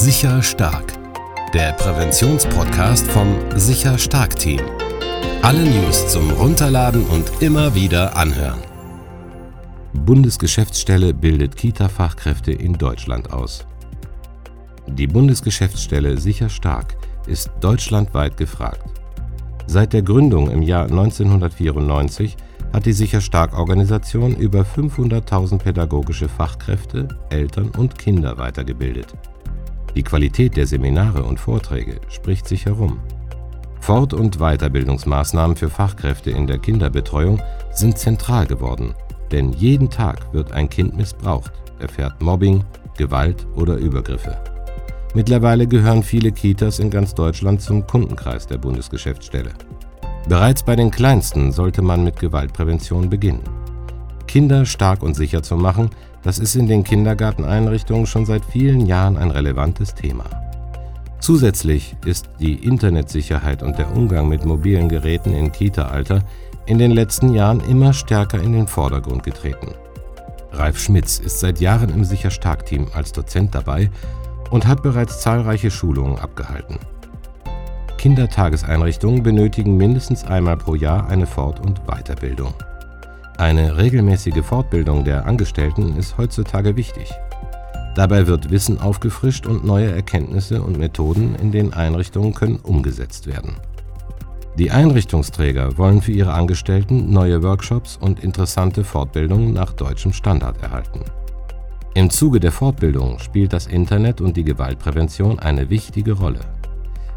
Sicher Stark, der Präventionspodcast vom Sicher Stark Team. Alle News zum Runterladen und immer wieder anhören. Bundesgeschäftsstelle bildet Kita-Fachkräfte in Deutschland aus. Die Bundesgeschäftsstelle Sicher Stark ist deutschlandweit gefragt. Seit der Gründung im Jahr 1994 hat die Sicher Stark Organisation über 500.000 pädagogische Fachkräfte, Eltern und Kinder weitergebildet. Die Qualität der Seminare und Vorträge spricht sich herum. Fort- und Weiterbildungsmaßnahmen für Fachkräfte in der Kinderbetreuung sind zentral geworden, denn jeden Tag wird ein Kind missbraucht, erfährt Mobbing, Gewalt oder Übergriffe. Mittlerweile gehören viele Kitas in ganz Deutschland zum Kundenkreis der Bundesgeschäftsstelle. Bereits bei den Kleinsten sollte man mit Gewaltprävention beginnen. Kinder stark und sicher zu machen, das ist in den Kindergarteneinrichtungen schon seit vielen Jahren ein relevantes Thema. Zusätzlich ist die Internetsicherheit und der Umgang mit mobilen Geräten im Kita-Alter in den letzten Jahren immer stärker in den Vordergrund getreten. Ralf Schmitz ist seit Jahren im Sicher-Stark-Team als Dozent dabei und hat bereits zahlreiche Schulungen abgehalten. Kindertageseinrichtungen benötigen mindestens einmal pro Jahr eine Fort- und Weiterbildung. Eine regelmäßige Fortbildung der Angestellten ist heutzutage wichtig. Dabei wird Wissen aufgefrischt und neue Erkenntnisse und Methoden in den Einrichtungen können umgesetzt werden. Die Einrichtungsträger wollen für ihre Angestellten neue Workshops und interessante Fortbildungen nach deutschem Standard erhalten. Im Zuge der Fortbildung spielt das Internet und die Gewaltprävention eine wichtige Rolle.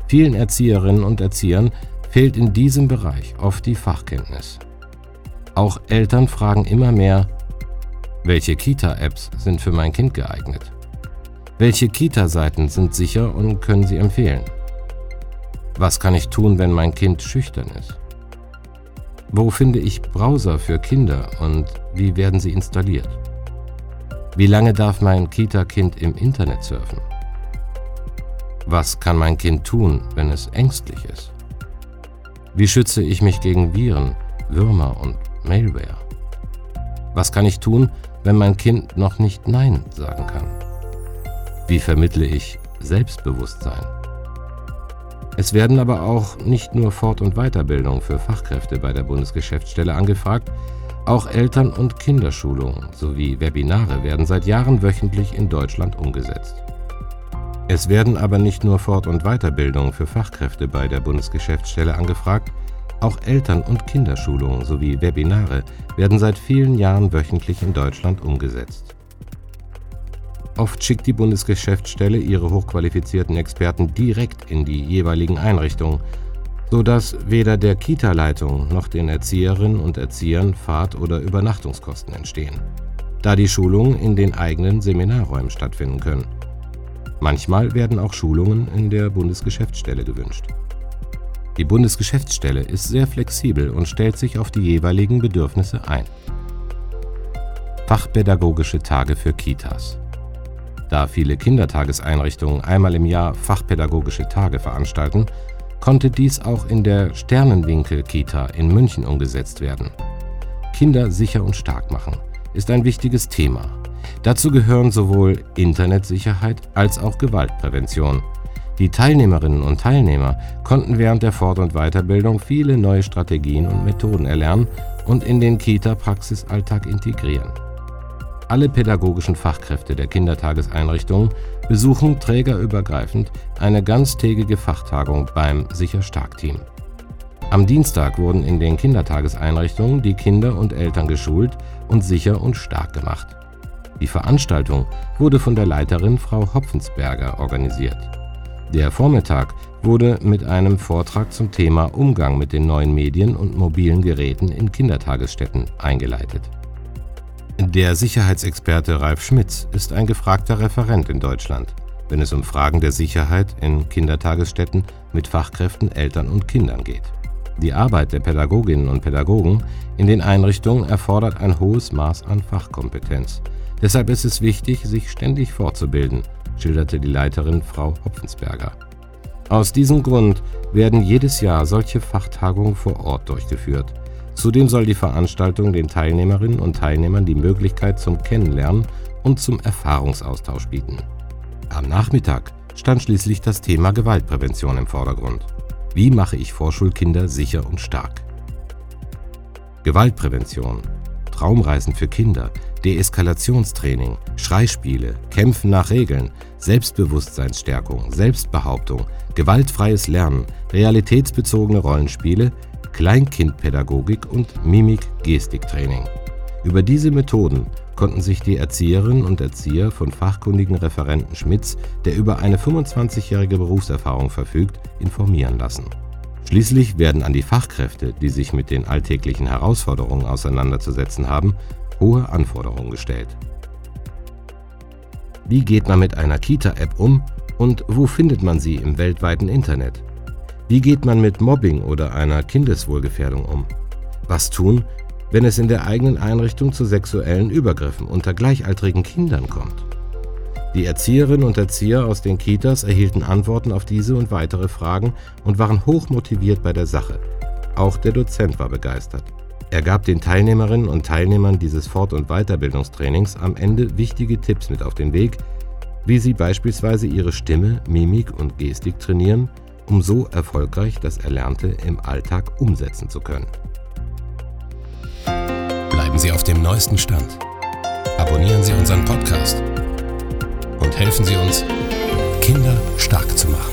Vielen Erzieherinnen und Erziehern fehlt in diesem Bereich oft die Fachkenntnis. Auch Eltern fragen immer mehr, welche Kita-Apps sind für mein Kind geeignet? Welche Kita-Seiten sind sicher und können Sie empfehlen? Was kann ich tun, wenn mein Kind schüchtern ist? Wo finde ich Browser für Kinder und wie werden sie installiert? Wie lange darf mein Kita-Kind im Internet surfen? Was kann mein Kind tun, wenn es ängstlich ist? Wie schütze ich mich gegen Viren, Würmer und Mailware. Was kann ich tun, wenn mein Kind noch nicht Nein sagen kann? Wie vermittle ich Selbstbewusstsein? Es werden aber auch nicht nur Fort- und Weiterbildung für Fachkräfte bei der Bundesgeschäftsstelle angefragt, auch Eltern- und Kinderschulungen sowie Webinare werden seit Jahren wöchentlich in Deutschland umgesetzt. Es werden aber nicht nur Fort- und Weiterbildung für Fachkräfte bei der Bundesgeschäftsstelle angefragt, auch Eltern- und Kinderschulungen sowie Webinare werden seit vielen Jahren wöchentlich in Deutschland umgesetzt. Oft schickt die Bundesgeschäftsstelle ihre hochqualifizierten Experten direkt in die jeweiligen Einrichtungen, sodass weder der Kita-Leitung noch den Erzieherinnen und Erziehern Fahrt- oder Übernachtungskosten entstehen, da die Schulungen in den eigenen Seminarräumen stattfinden können. Manchmal werden auch Schulungen in der Bundesgeschäftsstelle gewünscht. Die Bundesgeschäftsstelle ist sehr flexibel und stellt sich auf die jeweiligen Bedürfnisse ein. Fachpädagogische Tage für Kitas. Da viele Kindertageseinrichtungen einmal im Jahr fachpädagogische Tage veranstalten, konnte dies auch in der Sternenwinkel-Kita in München umgesetzt werden. Kinder sicher und stark machen ist ein wichtiges Thema. Dazu gehören sowohl Internetsicherheit als auch Gewaltprävention – die Teilnehmerinnen und Teilnehmer konnten während der Fort- und Weiterbildung viele neue Strategien und Methoden erlernen und in den Kita-Praxisalltag integrieren. Alle pädagogischen Fachkräfte der Kindertageseinrichtungen besuchen trägerübergreifend eine ganztägige Fachtagung beim Sicher-Stark-Team. Am Dienstag wurden in den Kindertageseinrichtungen die Kinder und Eltern geschult und sicher und stark gemacht. Die Veranstaltung wurde von der Leiterin Frau Hopfensberger organisiert. Der Vormittag wurde mit einem Vortrag zum Thema Umgang mit den neuen Medien und mobilen Geräten in Kindertagesstätten eingeleitet. Der Sicherheitsexperte Ralf Schmitz ist ein gefragter Referent in Deutschland, wenn es um Fragen der Sicherheit in Kindertagesstätten mit Fachkräften, Eltern und Kindern geht. Die Arbeit der Pädagoginnen und Pädagogen in den Einrichtungen erfordert ein hohes Maß an Fachkompetenz. Deshalb ist es wichtig, sich ständig fortzubilden schilderte die Leiterin Frau Hopfensberger. Aus diesem Grund werden jedes Jahr solche Fachtagungen vor Ort durchgeführt. Zudem soll die Veranstaltung den Teilnehmerinnen und Teilnehmern die Möglichkeit zum Kennenlernen und zum Erfahrungsaustausch bieten. Am Nachmittag stand schließlich das Thema Gewaltprävention im Vordergrund. Wie mache ich Vorschulkinder sicher und stark? Gewaltprävention, Traumreisen für Kinder, Deeskalationstraining, Schreispiele, Kämpfen nach Regeln, Selbstbewusstseinsstärkung, Selbstbehauptung, gewaltfreies Lernen, realitätsbezogene Rollenspiele, Kleinkindpädagogik und Mimik-Gestiktraining. Über diese Methoden konnten sich die Erzieherinnen und Erzieher von fachkundigen Referenten Schmitz, der über eine 25-jährige Berufserfahrung verfügt, informieren lassen. Schließlich werden an die Fachkräfte, die sich mit den alltäglichen Herausforderungen auseinanderzusetzen haben, hohe Anforderungen gestellt. Wie geht man mit einer Kita-App um und wo findet man sie im weltweiten Internet? Wie geht man mit Mobbing oder einer Kindeswohlgefährdung um? Was tun, wenn es in der eigenen Einrichtung zu sexuellen Übergriffen unter gleichaltrigen Kindern kommt. Die Erzieherinnen und Erzieher aus den Kitas erhielten Antworten auf diese und weitere Fragen und waren hochmotiviert bei der Sache. Auch der Dozent war begeistert. Er gab den Teilnehmerinnen und Teilnehmern dieses Fort- und Weiterbildungstrainings am Ende wichtige Tipps mit auf den Weg, wie sie beispielsweise ihre Stimme, Mimik und Gestik trainieren, um so erfolgreich das Erlernte im Alltag umsetzen zu können. Bleiben Sie auf dem neuesten Stand. Abonnieren Sie unseren Podcast und helfen Sie uns, Kinder stark zu machen.